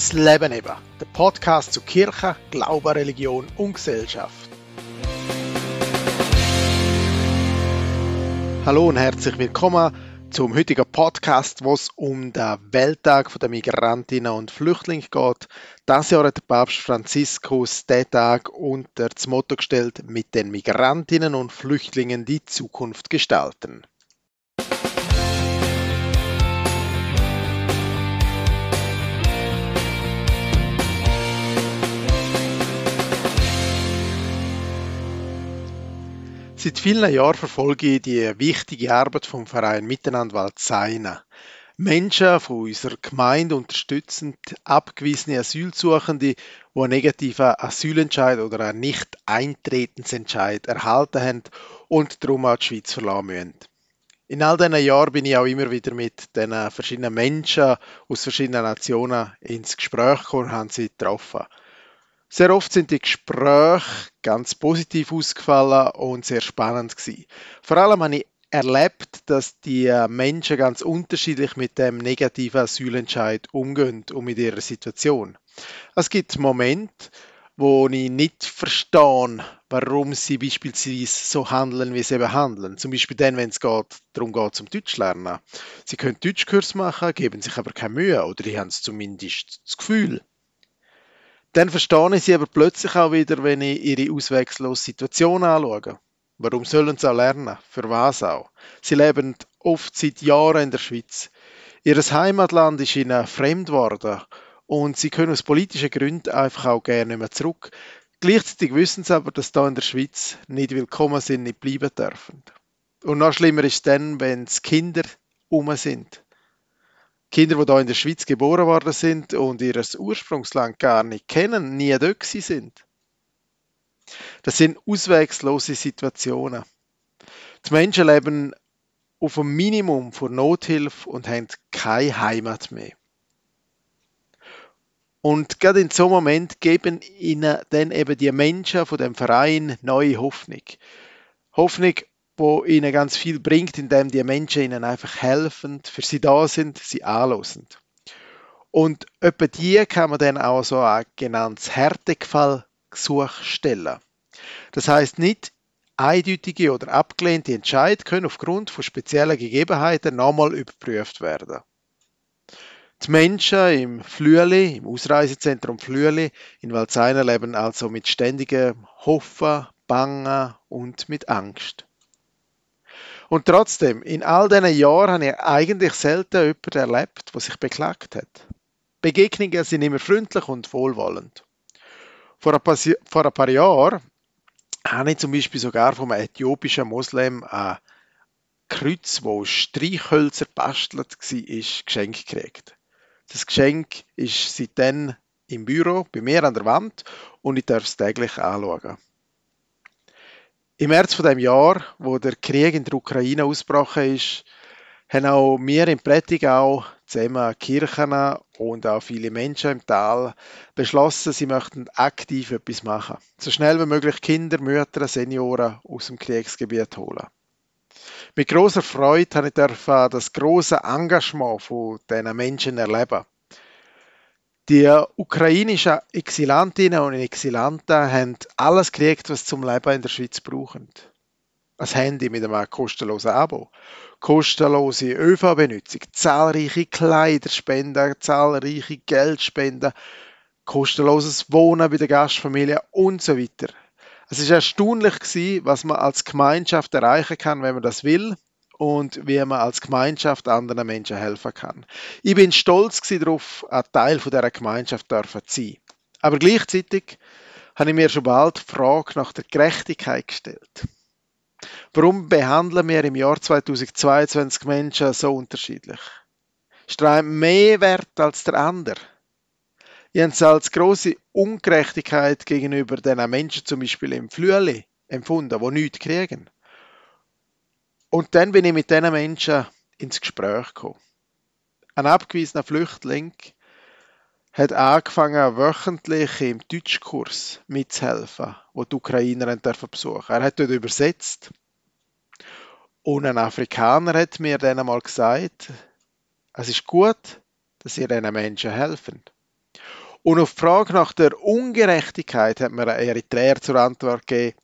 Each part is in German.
Das Leben eben, der Podcast zu Kirche, Glaube, Religion und Gesellschaft. Hallo und herzlich willkommen zum heutigen Podcast, wo es um den Welttag der Migrantinnen und Flüchtlinge geht. Das Jahr hat der Papst Franziskus den Tag unter das Motto gestellt, mit den Migrantinnen und Flüchtlingen die Zukunft gestalten. Seit vielen Jahren verfolge ich die wichtige Arbeit vom Verein Miteinander Waldseina. Menschen von unserer Gemeinde unterstützen abgewiesene Asylsuchende, die einen negativen Asylentscheid oder einen Nicht-Eintretensentscheid erhalten haben und darum auch die Schweiz verlassen müssen. In all diesen Jahren bin ich auch immer wieder mit den verschiedenen Menschen aus verschiedenen Nationen ins Gespräch gekommen und habe sie getroffen. Sehr oft sind die Gespräche ganz positiv ausgefallen und sehr spannend gewesen. Vor allem habe ich erlebt, dass die Menschen ganz unterschiedlich mit dem negativen Asylentscheid umgehen und mit ihrer Situation. Es gibt Momente, wo ich nicht verstehe, warum sie beispielsweise so handeln, wie sie handeln. Zum Beispiel dann, wenn es geht, darum geht, zum Deutsch lernen. Sie können Deutschkurs machen, geben sich aber keine Mühe oder die haben zumindest das Gefühl. Dann verstehe ich sie aber plötzlich auch wieder, wenn ich ihre auswegslose Situation anschaue. Warum sollen sie auch lernen? Für was auch? Sie leben oft seit Jahren in der Schweiz. Ihr Heimatland ist ihnen fremd geworden und sie können aus politischen Gründen einfach auch gerne nicht mehr zurück. Gleichzeitig wissen sie aber, dass da in der Schweiz nicht willkommen sind, nicht bleiben dürfen. Und noch schlimmer ist dann, wenn es Kinder um sind. Kinder, die hier in der Schweiz geboren worden sind und ihr Ursprungsland gar nicht kennen, nie dort sind. Das sind auswegslose Situationen. Die Menschen leben auf einem Minimum von Nothilfe und haben keine Heimat mehr. Und gerade in so einem Moment geben ihnen dann eben die Menschen von dem Verein neue Hoffnung. Hoffnung wo ihnen ganz viel bringt, indem die Menschen ihnen einfach helfen, für sie da sind, sie anlosen. Und etwa die kann man dann auch so ein genanntes Härtefallgesuch stellen. Das heißt nicht eindeutige oder abgelehnte Entscheid können aufgrund von speziellen Gegebenheiten nochmal überprüft werden. Die Menschen im Flüeli, im Ausreisezentrum Flüeli in Walzeiner leben also mit ständigem Hoffen, Bangen und mit Angst. Und trotzdem, in all diesen Jahren habe ich eigentlich selten jemanden erlebt, der sich beklagt hat. Begegnungen sind immer freundlich und wohlwollend. Vor ein paar, vor ein paar Jahren habe ich zum Beispiel sogar vom äthiopischen Moslem ein Kreuz, wo aus Streichhölzer bastelt war, geschenkt gekriegt. Das Geschenk ist seitdem im Büro bei mir an der Wand und ich darf es täglich anschauen. Im März von dem Jahr, wo der Krieg in der Ukraine ausgebrochen ist, haben auch wir in Prättigau zusammen Kirchen und auch viele Menschen im Tal beschlossen, sie möchten aktiv etwas machen. So schnell wie möglich Kinder, Mütter, Senioren aus dem Kriegsgebiet holen. Mit großer Freude habe ich das große Engagement von diesen Menschen erleben. Die ukrainischen Exilantinnen und Exilanten haben alles gekriegt, was zum Leben in der Schweiz brauchen. Ein Handy mit einem kostenlosen Abo, kostenlose ÖV-Benutzung, zahlreiche Kleiderspenden, zahlreiche Geldspenden, kostenloses Wohnen bei der Gastfamilie und so weiter. Es ist erstaunlich was man als Gemeinschaft erreichen kann, wenn man das will und wie man als Gemeinschaft anderen Menschen helfen kann. Ich bin stolz darauf, ein Teil dieser Gemeinschaft zu sein. Aber gleichzeitig habe ich mir schon bald die Frage nach der Gerechtigkeit gestellt. Warum behandeln wir im Jahr 2022 Menschen so unterschiedlich? Eine mehr wert als der andere? Ich habe es als große Ungerechtigkeit gegenüber den Menschen zum Beispiel im Flüeli empfunden, die nichts kriegen. Und dann bin ich mit diesen Menschen ins Gespräch gekommen. Ein abgewiesener Flüchtling hat angefangen, wöchentlich im Deutschkurs mitzuhelfen, wo die Ukrainer besuchen Er hat dort übersetzt. Und ein Afrikaner hat mir dann einmal gesagt, es ist gut, dass ihr diesen Menschen helfen. Und auf die Frage nach der Ungerechtigkeit hat mir ein Eritreer zur Antwort gegeben,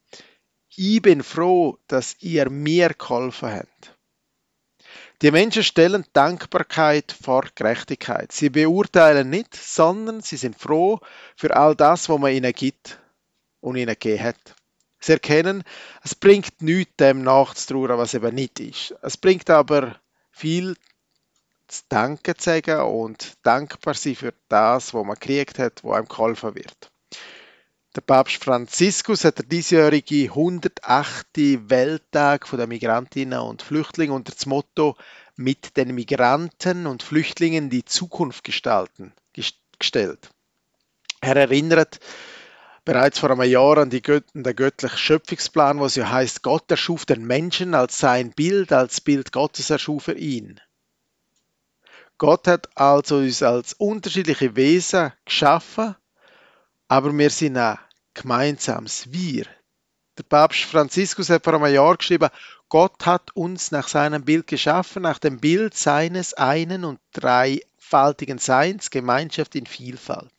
ich bin froh, dass ihr mir geholfen habt. Die Menschen stellen Dankbarkeit vor Gerechtigkeit. Sie beurteilen nicht, sondern sie sind froh für all das, was man ihnen gibt und ihnen gegeben hat. Sie erkennen, es bringt nichts, dem nachzutrauen, was eben nicht ist. Es bringt aber viel zu danken zu sagen und dankbar sein für das, was man gekriegt hat, wo einem geholfen wird. Der Papst Franziskus hat der diesjährige 108. Welttag der Migrantinnen und Flüchtlinge unter das Motto mit den Migranten und Flüchtlingen die Zukunft gestalten gestellt. Er erinnert bereits vor einem Jahr an, die Gött den göttlichen Schöpfungsplan, wo es ja heißt, Gott erschuf den Menschen als sein Bild, als Bild Gottes erschuf er ihn. Gott hat also uns als unterschiedliche Wesen geschaffen, aber wir sind ein gemeinsames Wir. Der Papst Franziskus hat vor einem Jahr geschrieben, Gott hat uns nach seinem Bild geschaffen, nach dem Bild seines einen und dreifaltigen Seins, Gemeinschaft in Vielfalt.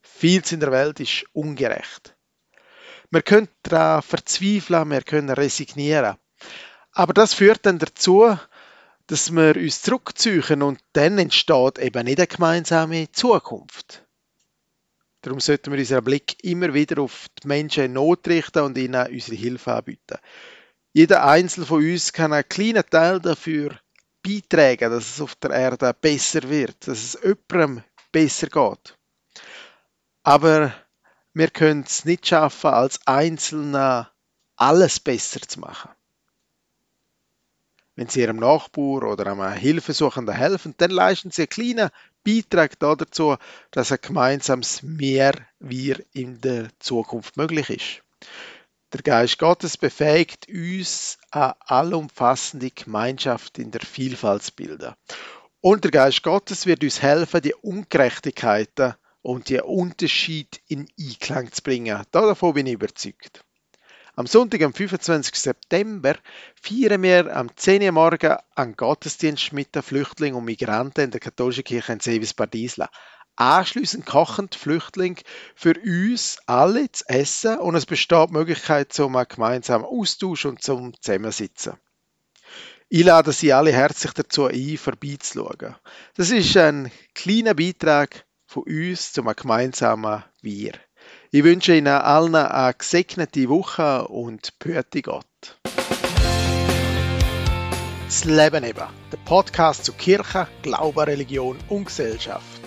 Vieles in der Welt ist ungerecht. Wir können daran verzweifeln, wir können resignieren. Aber das führt dann dazu, dass wir uns zurückziehen und dann entsteht eben nicht eine gemeinsame Zukunft. Darum sollten wir unseren Blick immer wieder auf die Menschen in Not richten und ihnen unsere Hilfe anbieten. Jeder Einzelne von uns kann einen kleinen Teil dafür beitragen, dass es auf der Erde besser wird, dass es jemandem besser geht. Aber wir können es nicht schaffen, als Einzelne alles besser zu machen. Wenn Sie Ihrem Nachbar oder einem Hilfesuchenden helfen, dann leisten Sie einen kleinen Beitrag dazu, dass ein gemeinsames Mehr wir in der Zukunft möglich ist. Der Geist Gottes befähigt uns, eine allumfassende Gemeinschaft in der Vielfalt zu bilden. Und der Geist Gottes wird uns helfen, die Ungerechtigkeiten und die Unterschied in Einklang zu bringen. Davon bin ich überzeugt. Am Sonntag, am 25. September, feiern wir am 10. Uhr morgen einen Gottesdienst mit den Flüchtlingen und Migranten in der katholischen Kirche in Sevis Bardisla. Anschließend kochen die Flüchtlinge für uns alle zu essen und es besteht die Möglichkeit zum gemeinsamen Austausch und zum Zusammensitzen. Ich lade Sie alle herzlich dazu ein, vorbeizuschauen. Das ist ein kleiner Beitrag von uns zum gemeinsamen Wir. Ich wünsche Ihnen allen eine gesegnete Woche und behüte Gott. Das Leben eben, der Podcast zu Kirche, Glaube, Religion und Gesellschaft.